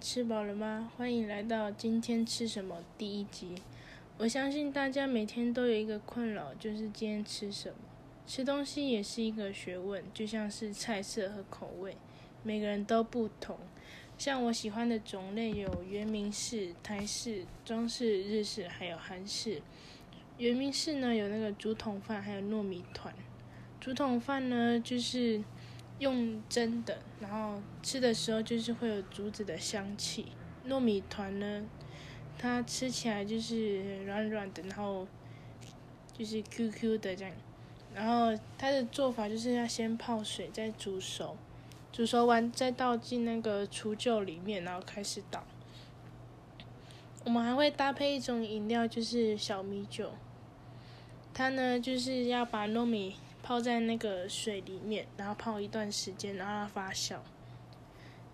吃饱了吗？欢迎来到今天吃什么第一集。我相信大家每天都有一个困扰，就是今天吃什么。吃东西也是一个学问，就像是菜色和口味，每个人都不同。像我喜欢的种类有原名式、台式、中式、日式，还有韩式。原名式呢有那个竹筒饭，还有糯米团。竹筒饭呢就是。用蒸的，然后吃的时候就是会有竹子的香气。糯米团呢，它吃起来就是软软的，然后就是 Q Q 的这样。然后它的做法就是要先泡水，再煮熟，煮熟完再倒进那个除臼里面，然后开始捣。我们还会搭配一种饮料，就是小米酒。它呢就是要把糯米。泡在那个水里面，然后泡一段时间，然后它发酵，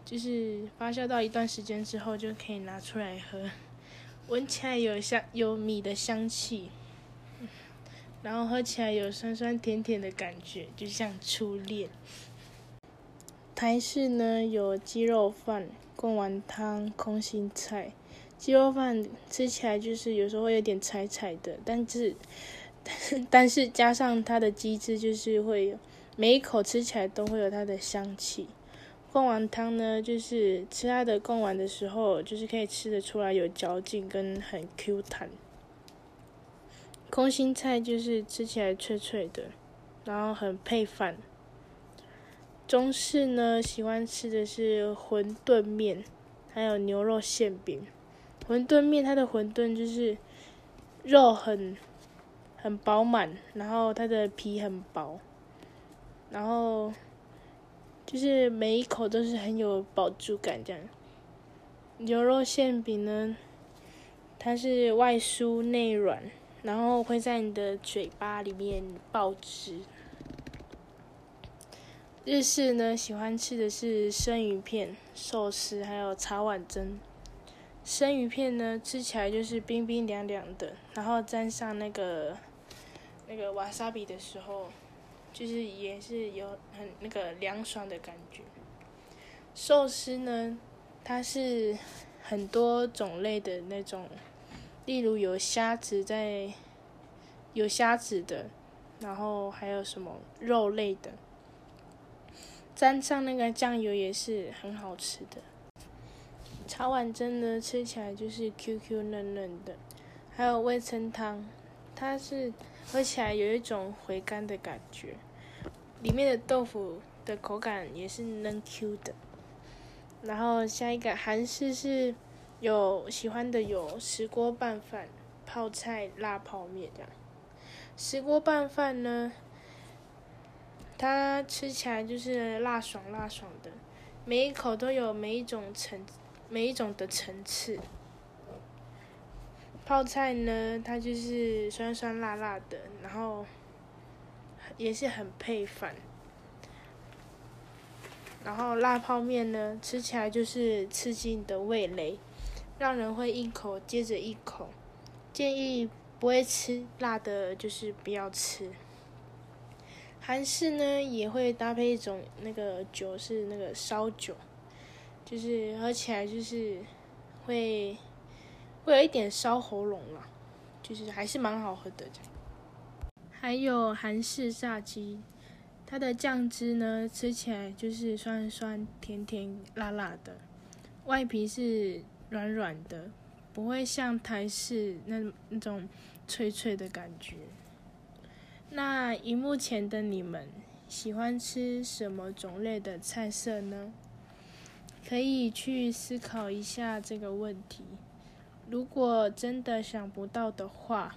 就是发酵到一段时间之后就可以拿出来喝，闻起来有香有米的香气，然后喝起来有酸酸甜甜的感觉，就像初恋。台式呢有鸡肉饭、贡丸汤、空心菜，鸡肉饭吃起来就是有时候会有点柴柴的，但是。但是加上它的鸡汁，就是会有每一口吃起来都会有它的香气。贡丸汤呢，就是吃它的贡丸的时候，就是可以吃得出来有嚼劲跟很 Q 弹。空心菜就是吃起来脆脆的，然后很配饭。中式呢，喜欢吃的是馄饨面，还有牛肉馅饼。馄饨面它的馄饨就是肉很。很饱满，然后它的皮很薄，然后就是每一口都是很有饱足感这样。牛肉馅饼呢，它是外酥内软，然后会在你的嘴巴里面爆汁。日式呢，喜欢吃的是生鱼片、寿司，还有茶碗蒸。生鱼片呢，吃起来就是冰冰凉凉的，然后沾上那个。那个瓦萨比的时候，就是也是有很那个凉爽的感觉。寿司呢，它是很多种类的那种，例如有虾子在，有虾子的，然后还有什么肉类的，沾上那个酱油也是很好吃的。茶碗蒸呢，吃起来就是 Q Q 嫩嫩的，还有味噌汤，它是。喝起来有一种回甘的感觉，里面的豆腐的口感也是嫩 Q 的。然后下一个韩式是有喜欢的有石锅拌饭、泡菜、辣泡面这样。石锅拌饭呢，它吃起来就是辣爽辣爽的，每一口都有每一种层每一种的层次。泡菜呢，它就是酸酸辣辣的，然后也是很配饭。然后辣泡面呢，吃起来就是刺激你的味蕾，让人会一口接着一口。建议不会吃辣的，就是不要吃。韩式呢，也会搭配一种那个酒，是那个烧酒，就是喝起来就是会。会有一点烧喉咙了，就是还是蛮好喝的。还有韩式炸鸡，它的酱汁呢，吃起来就是酸酸甜甜辣辣的，外皮是软软的，不会像台式那那种脆脆的感觉。那荧幕前的你们喜欢吃什么种类的菜色呢？可以去思考一下这个问题。如果真的想不到的话，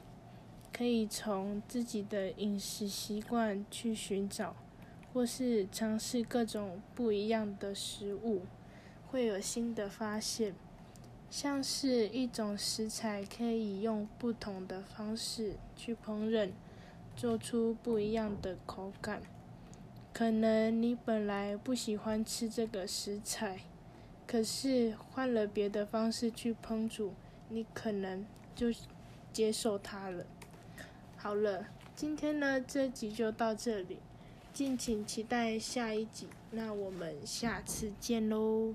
可以从自己的饮食习惯去寻找，或是尝试各种不一样的食物，会有新的发现。像是一种食材可以用不同的方式去烹饪，做出不一样的口感。可能你本来不喜欢吃这个食材，可是换了别的方式去烹煮。你可能就接受它了。好了，今天呢这集就到这里，敬请期待下一集。那我们下次见喽。